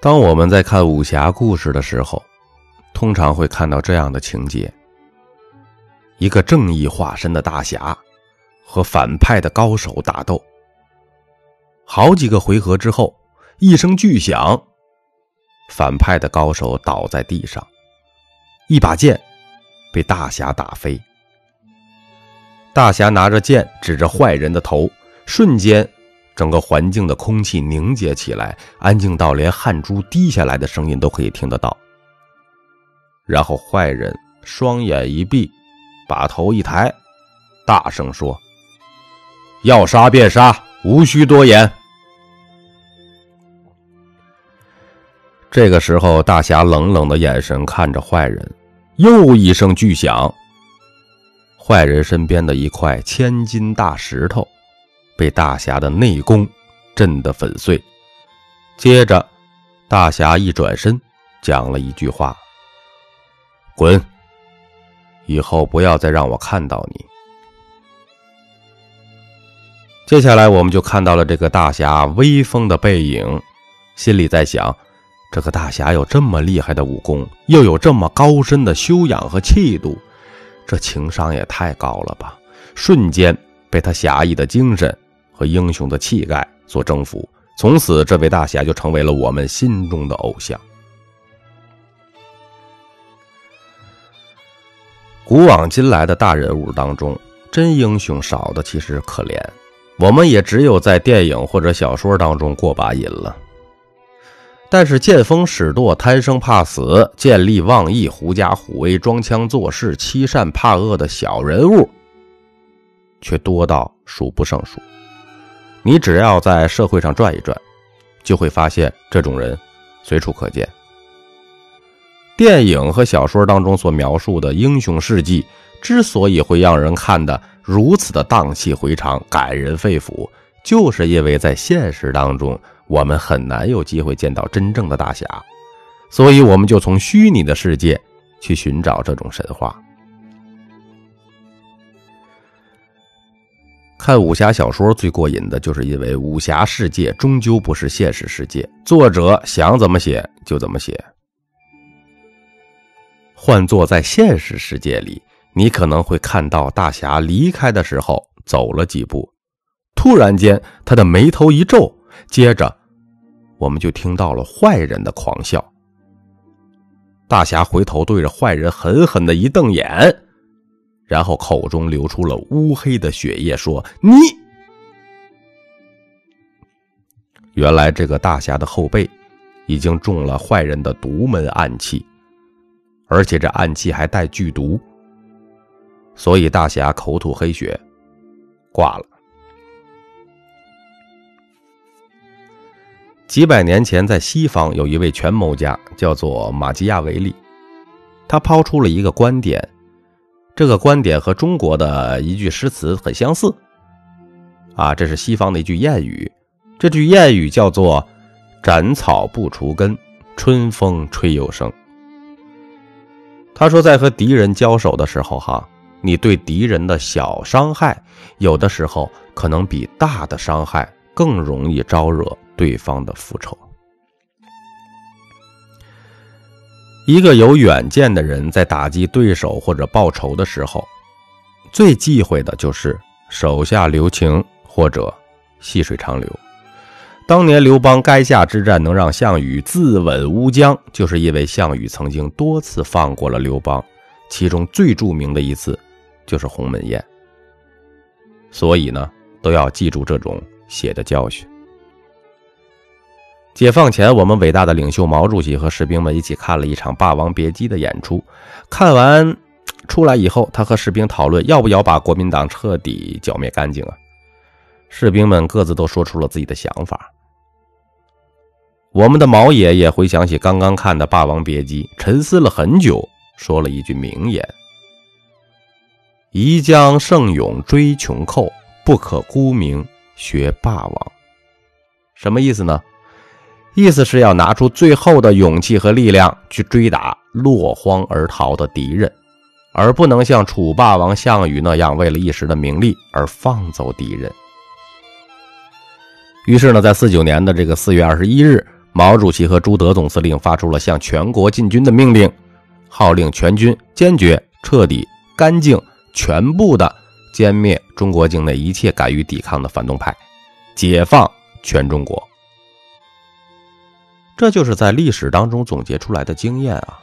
当我们在看武侠故事的时候，通常会看到这样的情节：一个正义化身的大侠和反派的高手打斗。好几个回合之后，一声巨响，反派的高手倒在地上，一把剑被大侠打飞。大侠拿着剑指着坏人的头，瞬间，整个环境的空气凝结起来，安静到连汗珠滴下来的声音都可以听得到。然后坏人双眼一闭，把头一抬，大声说：“要杀便杀，无需多言。”这个时候，大侠冷冷的眼神看着坏人，又一声巨响，坏人身边的一块千斤大石头被大侠的内功震得粉碎。接着，大侠一转身，讲了一句话。滚！以后不要再让我看到你。接下来，我们就看到了这个大侠威风的背影，心里在想：这个大侠有这么厉害的武功，又有这么高深的修养和气度，这情商也太高了吧！瞬间被他侠义的精神和英雄的气概所征服，从此这位大侠就成为了我们心中的偶像。古往今来的大人物当中，真英雄少的其实可怜，我们也只有在电影或者小说当中过把瘾了。但是见风使舵、贪生怕死、见利忘义、狐假虎威、装腔作势、欺善怕恶的小人物，却多到数不胜数。你只要在社会上转一转，就会发现这种人随处可见。电影和小说当中所描述的英雄事迹，之所以会让人看得如此的荡气回肠、感人肺腑，就是因为在现实当中，我们很难有机会见到真正的大侠，所以我们就从虚拟的世界去寻找这种神话。看武侠小说最过瘾的就是因为武侠世界终究不是现实世界，作者想怎么写就怎么写。换做在现实世界里，你可能会看到大侠离开的时候走了几步，突然间他的眉头一皱，接着我们就听到了坏人的狂笑。大侠回头对着坏人狠狠的一瞪眼，然后口中流出了乌黑的血液，说：“你……”原来这个大侠的后背已经中了坏人的独门暗器。而且这暗器还带剧毒，所以大侠口吐黑血，挂了。几百年前，在西方有一位权谋家，叫做马基亚维利，他抛出了一个观点，这个观点和中国的一句诗词很相似。啊，这是西方的一句谚语，这句谚语叫做“斩草不除根，春风吹又生”。他说，在和敌人交手的时候，哈，你对敌人的小伤害，有的时候可能比大的伤害更容易招惹对方的复仇。一个有远见的人在打击对手或者报仇的时候，最忌讳的就是手下留情或者细水长流。当年刘邦垓下之战能让项羽自刎乌江，就是因为项羽曾经多次放过了刘邦，其中最著名的一次就是鸿门宴。所以呢，都要记住这种血的教训。解放前，我们伟大的领袖毛主席和士兵们一起看了一场《霸王别姬》的演出，看完出来以后，他和士兵讨论要不要把国民党彻底剿灭干净啊？士兵们各自都说出了自己的想法。我们的毛爷爷回想起刚刚看的《霸王别姬》，沉思了很久，说了一句名言：“宜将胜勇追穷寇，不可沽名学霸王。”什么意思呢？意思是要拿出最后的勇气和力量去追打落荒而逃的敌人，而不能像楚霸王项羽那样为了一时的名利而放走敌人。于是呢，在四九年的这个四月二十一日。毛主席和朱德总司令发出了向全国进军的命令，号令全军坚决、彻底、干净、全部的歼灭中国境内一切敢于抵抗的反动派，解放全中国。这就是在历史当中总结出来的经验啊！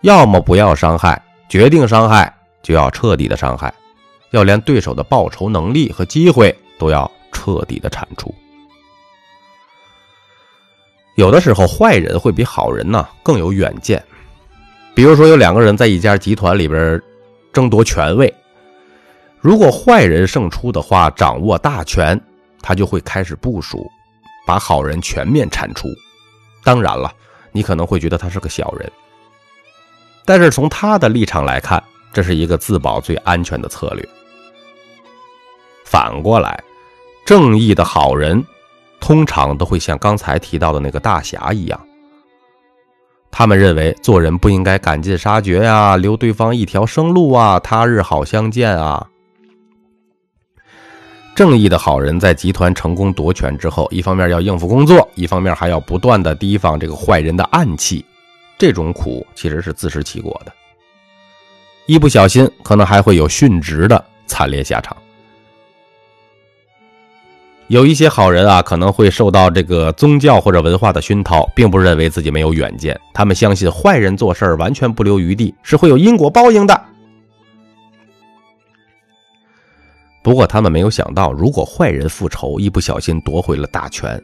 要么不要伤害，决定伤害就要彻底的伤害，要连对手的报仇能力和机会都要彻底的铲除。有的时候，坏人会比好人呢更有远见。比如说，有两个人在一家集团里边争夺权位，如果坏人胜出的话，掌握大权，他就会开始部署。把好人全面铲除，当然了，你可能会觉得他是个小人，但是从他的立场来看，这是一个自保最安全的策略。反过来，正义的好人通常都会像刚才提到的那个大侠一样，他们认为做人不应该赶尽杀绝呀，留对方一条生路啊，他日好相见啊。正义的好人在集团成功夺权之后，一方面要应付工作，一方面还要不断的提防这个坏人的暗器。这种苦其实是自食其果的，一不小心可能还会有殉职的惨烈下场。有一些好人啊，可能会受到这个宗教或者文化的熏陶，并不认为自己没有远见，他们相信坏人做事完全不留余地，是会有因果报应的。不过，他们没有想到，如果坏人复仇，一不小心夺回了大权，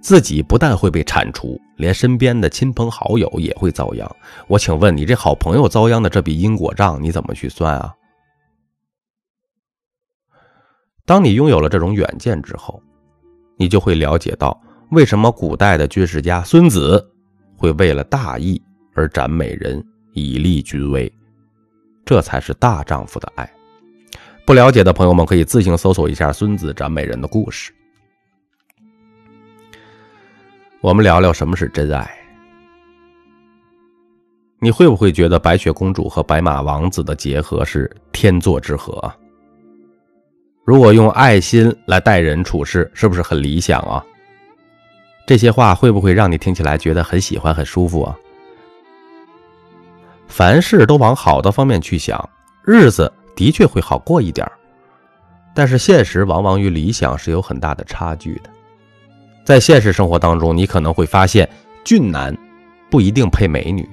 自己不但会被铲除，连身边的亲朋好友也会遭殃。我请问你，这好朋友遭殃的这笔因果账，你怎么去算啊？当你拥有了这种远见之后，你就会了解到，为什么古代的军事家孙子会为了大义而斩美人，以立军威，这才是大丈夫的爱。不了解的朋友们可以自行搜索一下孙子斩美人的故事。我们聊聊什么是真爱。你会不会觉得白雪公主和白马王子的结合是天作之合？如果用爱心来待人处事，是不是很理想啊？这些话会不会让你听起来觉得很喜欢、很舒服啊？凡事都往好的方面去想，日子。的确会好过一点儿但是现实往往与理想是有很大的差距的。在现实生活当中，你可能会发现，俊男不一定配美女，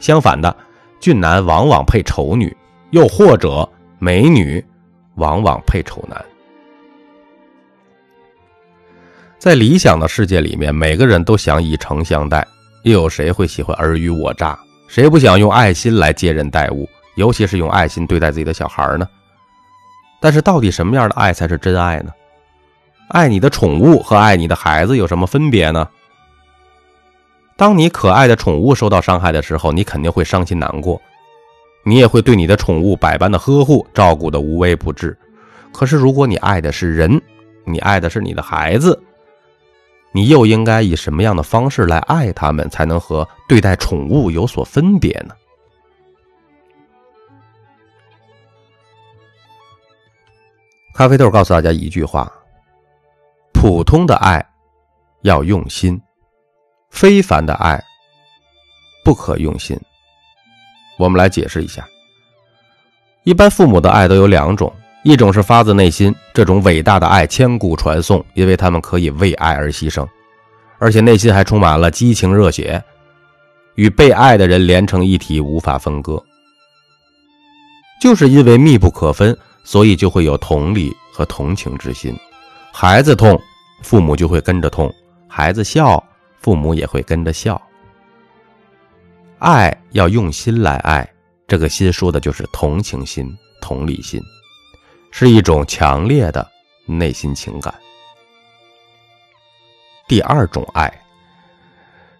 相反的，俊男往往配丑女，又或者美女往往配丑男。在理想的世界里面，每个人都想以诚相待，又有谁会喜欢尔虞我诈？谁不想用爱心来接人待物？尤其是用爱心对待自己的小孩呢，但是到底什么样的爱才是真爱呢？爱你的宠物和爱你的孩子有什么分别呢？当你可爱的宠物受到伤害的时候，你肯定会伤心难过，你也会对你的宠物百般的呵护，照顾的无微不至。可是如果你爱的是人，你爱的是你的孩子，你又应该以什么样的方式来爱他们，才能和对待宠物有所分别呢？咖啡豆告诉大家一句话：普通的爱要用心，非凡的爱不可用心。我们来解释一下。一般父母的爱都有两种，一种是发自内心，这种伟大的爱千古传颂，因为他们可以为爱而牺牲，而且内心还充满了激情热血，与被爱的人连成一体，无法分割。就是因为密不可分。所以就会有同理和同情之心，孩子痛，父母就会跟着痛；孩子笑，父母也会跟着笑。爱要用心来爱，这个心说的就是同情心、同理心，是一种强烈的内心情感。第二种爱，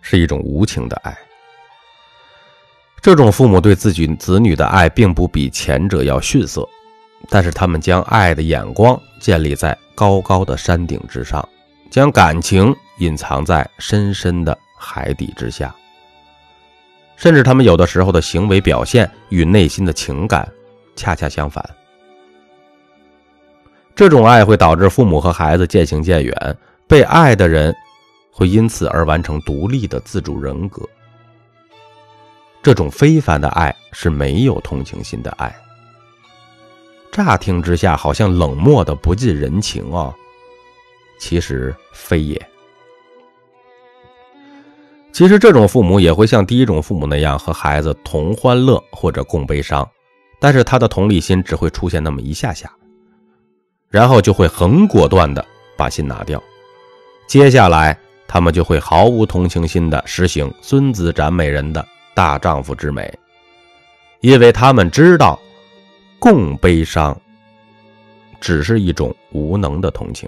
是一种无情的爱。这种父母对自己子女的爱，并不比前者要逊色。但是他们将爱的眼光建立在高高的山顶之上，将感情隐藏在深深的海底之下，甚至他们有的时候的行为表现与内心的情感恰恰相反。这种爱会导致父母和孩子渐行渐远，被爱的人会因此而完成独立的自主人格。这种非凡的爱是没有同情心的爱。乍听之下好像冷漠的不近人情啊，其实非也。其实这种父母也会像第一种父母那样和孩子同欢乐或者共悲伤，但是他的同理心只会出现那么一下下，然后就会很果断的把心拿掉。接下来他们就会毫无同情心的实行孙子斩美人的大丈夫之美，因为他们知道共悲伤只是一种无能的同情。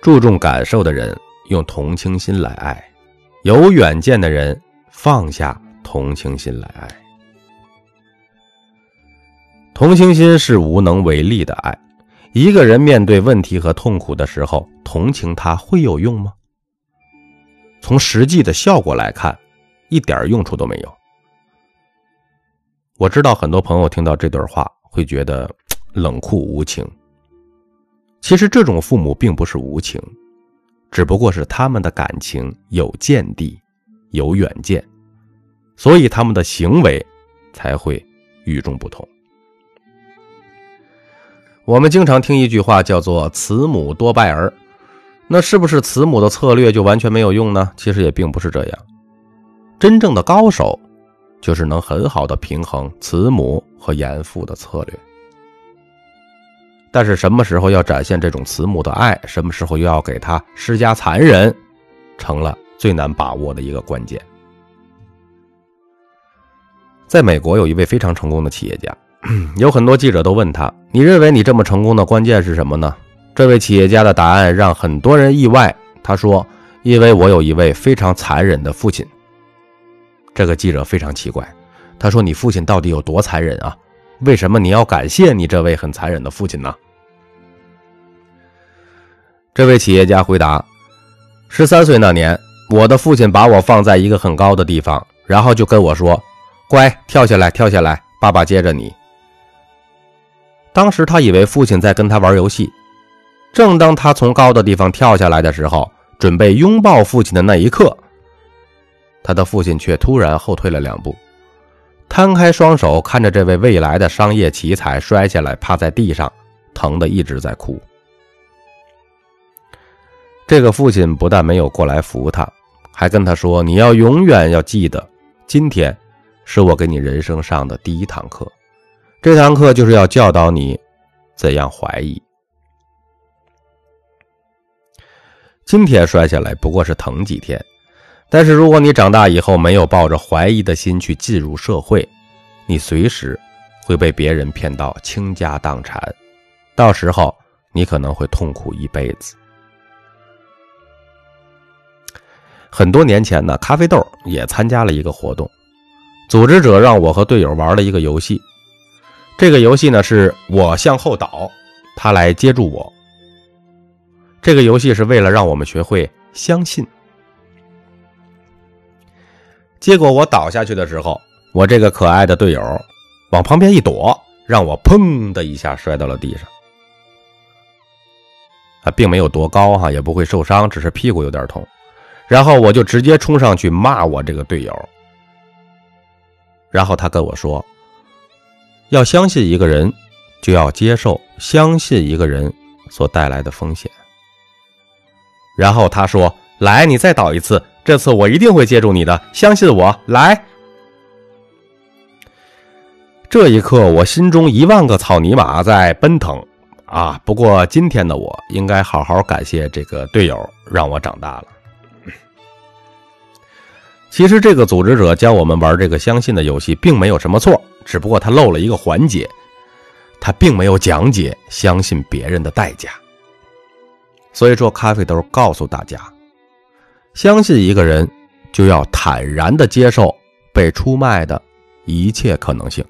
注重感受的人用同情心来爱，有远见的人放下同情心来爱。同情心是无能为力的爱。一个人面对问题和痛苦的时候，同情他会有用吗？从实际的效果来看，一点用处都没有。我知道很多朋友听到这段话会觉得 冷酷无情。其实这种父母并不是无情，只不过是他们的感情有见地、有远见，所以他们的行为才会与众不同。我们经常听一句话叫做“慈母多败儿”，那是不是慈母的策略就完全没有用呢？其实也并不是这样，真正的高手就是能很好的平衡慈母和严父的策略。但是什么时候要展现这种慈母的爱，什么时候又要给他施加残忍，成了最难把握的一个关键。在美国有一位非常成功的企业家，有很多记者都问他：“你认为你这么成功的关键是什么呢？”这位企业家的答案让很多人意外。他说：“因为我有一位非常残忍的父亲。”这个记者非常奇怪，他说：“你父亲到底有多残忍啊？”为什么你要感谢你这位很残忍的父亲呢？这位企业家回答：“十三岁那年，我的父亲把我放在一个很高的地方，然后就跟我说：‘乖，跳下来，跳下来，爸爸接着你。’当时他以为父亲在跟他玩游戏。正当他从高的地方跳下来的时候，准备拥抱父亲的那一刻，他的父亲却突然后退了两步。”摊开双手，看着这位未来的商业奇才摔下来，趴在地上，疼得一直在哭。这个父亲不但没有过来扶他，还跟他说：“你要永远要记得，今天是我给你人生上的第一堂课。这堂课就是要教导你怎样怀疑。今天摔下来不过是疼几天。”但是，如果你长大以后没有抱着怀疑的心去进入社会，你随时会被别人骗到倾家荡产，到时候你可能会痛苦一辈子。很多年前呢，咖啡豆也参加了一个活动，组织者让我和队友玩了一个游戏。这个游戏呢，是我向后倒，他来接住我。这个游戏是为了让我们学会相信。结果我倒下去的时候，我这个可爱的队友往旁边一躲，让我砰的一下摔到了地上。他并没有多高哈，也不会受伤，只是屁股有点痛。然后我就直接冲上去骂我这个队友。然后他跟我说：“要相信一个人，就要接受相信一个人所带来的风险。”然后他说：“来，你再倒一次。”这次我一定会接住你的，相信我。来，这一刻我心中一万个草泥马在奔腾啊！不过今天的我应该好好感谢这个队友，让我长大了。其实这个组织者教我们玩这个相信的游戏，并没有什么错，只不过他漏了一个环节，他并没有讲解相信别人的代价。所以说，咖啡豆告诉大家。相信一个人，就要坦然的接受被出卖的一切可能性。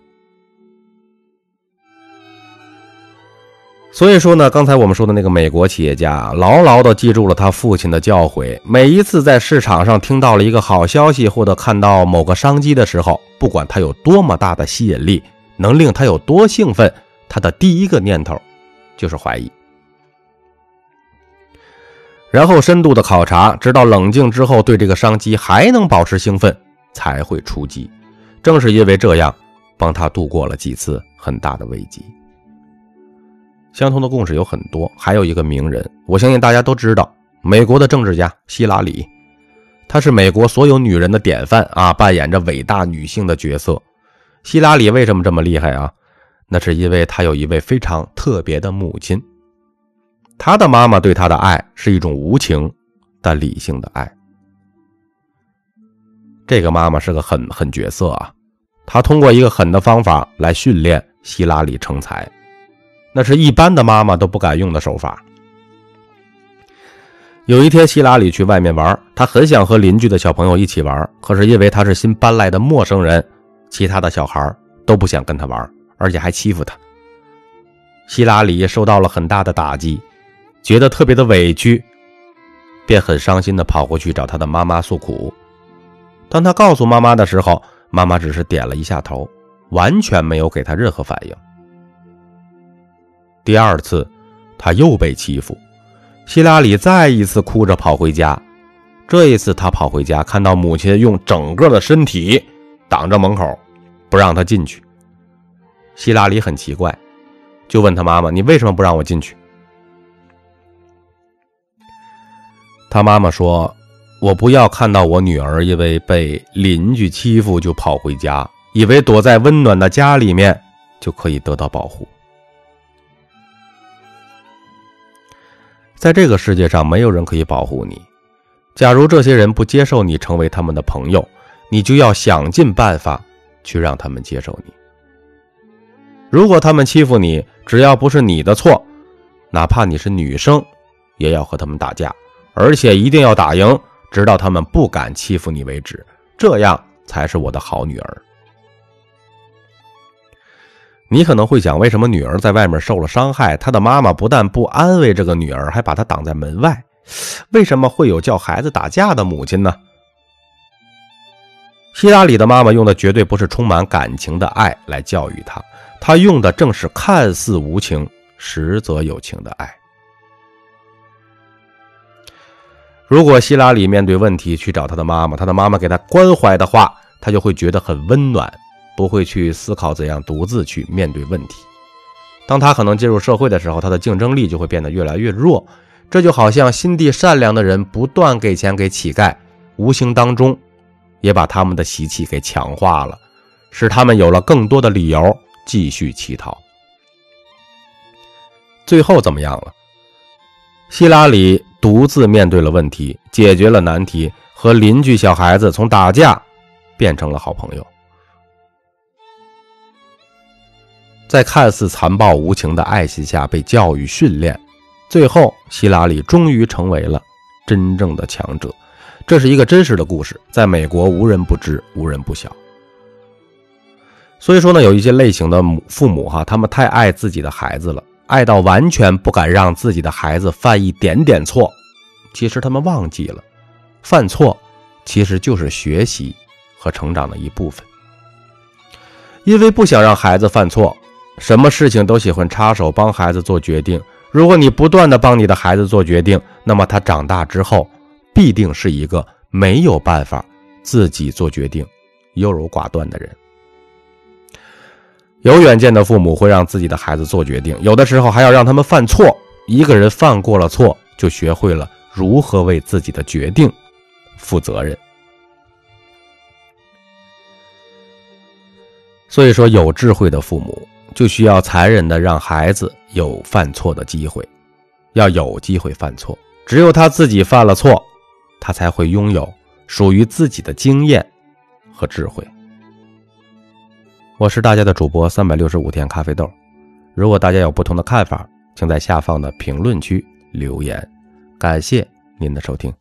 所以说呢，刚才我们说的那个美国企业家，牢牢的记住了他父亲的教诲。每一次在市场上听到了一个好消息，或者看到某个商机的时候，不管他有多么大的吸引力，能令他有多兴奋，他的第一个念头就是怀疑。然后深度的考察，直到冷静之后对这个商机还能保持兴奋，才会出击。正是因为这样，帮他度过了几次很大的危机。相同的故事有很多，还有一个名人，我相信大家都知道，美国的政治家希拉里，她是美国所有女人的典范啊，扮演着伟大女性的角色。希拉里为什么这么厉害啊？那是因为她有一位非常特别的母亲，他的妈妈对他的爱是一种无情但理性的爱。这个妈妈是个狠狠角色啊，她通过一个狠的方法来训练希拉里成才。那是一般的妈妈都不敢用的手法。有一天，希拉里去外面玩，他很想和邻居的小朋友一起玩，可是因为他是新搬来的陌生人，其他的小孩都不想跟他玩，而且还欺负他。希拉里受到了很大的打击，觉得特别的委屈，便很伤心的跑过去找他的妈妈诉苦。当他告诉妈妈的时候，妈妈只是点了一下头，完全没有给他任何反应。第二次，他又被欺负，希拉里再一次哭着跑回家。这一次，他跑回家，看到母亲用整个的身体挡着门口，不让他进去。希拉里很奇怪，就问他妈妈：“你为什么不让我进去？”他妈妈说：“我不要看到我女儿因为被邻居欺负就跑回家，以为躲在温暖的家里面就可以得到保护。”在这个世界上，没有人可以保护你。假如这些人不接受你成为他们的朋友，你就要想尽办法去让他们接受你。如果他们欺负你，只要不是你的错，哪怕你是女生，也要和他们打架，而且一定要打赢，直到他们不敢欺负你为止。这样才是我的好女儿。你可能会想，为什么女儿在外面受了伤害，她的妈妈不但不安慰这个女儿，还把她挡在门外？为什么会有叫孩子打架的母亲呢？希拉里的妈妈用的绝对不是充满感情的爱来教育她，她用的正是看似无情，实则有情的爱。如果希拉里面对问题去找她的妈妈，她的妈妈给她关怀的话，她就会觉得很温暖。不会去思考怎样独自去面对问题。当他可能进入社会的时候，他的竞争力就会变得越来越弱。这就好像心地善良的人不断给钱给乞丐，无形当中也把他们的习气给强化了，使他们有了更多的理由继续乞讨。最后怎么样了？希拉里独自面对了问题，解决了难题，和邻居小孩子从打架变成了好朋友。在看似残暴无情的爱情下被教育训练，最后希拉里终于成为了真正的强者。这是一个真实的故事，在美国无人不知，无人不晓。所以说呢，有一些类型的母父母哈，他们太爱自己的孩子了，爱到完全不敢让自己的孩子犯一点点错。其实他们忘记了，犯错其实就是学习和成长的一部分。因为不想让孩子犯错。什么事情都喜欢插手帮孩子做决定。如果你不断的帮你的孩子做决定，那么他长大之后必定是一个没有办法自己做决定、优柔寡断的人。有远见的父母会让自己的孩子做决定，有的时候还要让他们犯错。一个人犯过了错，就学会了如何为自己的决定负责任。所以说，有智慧的父母。就需要残忍的让孩子有犯错的机会，要有机会犯错。只有他自己犯了错，他才会拥有属于自己的经验和智慧。我是大家的主播三百六十五天咖啡豆。如果大家有不同的看法，请在下方的评论区留言。感谢您的收听。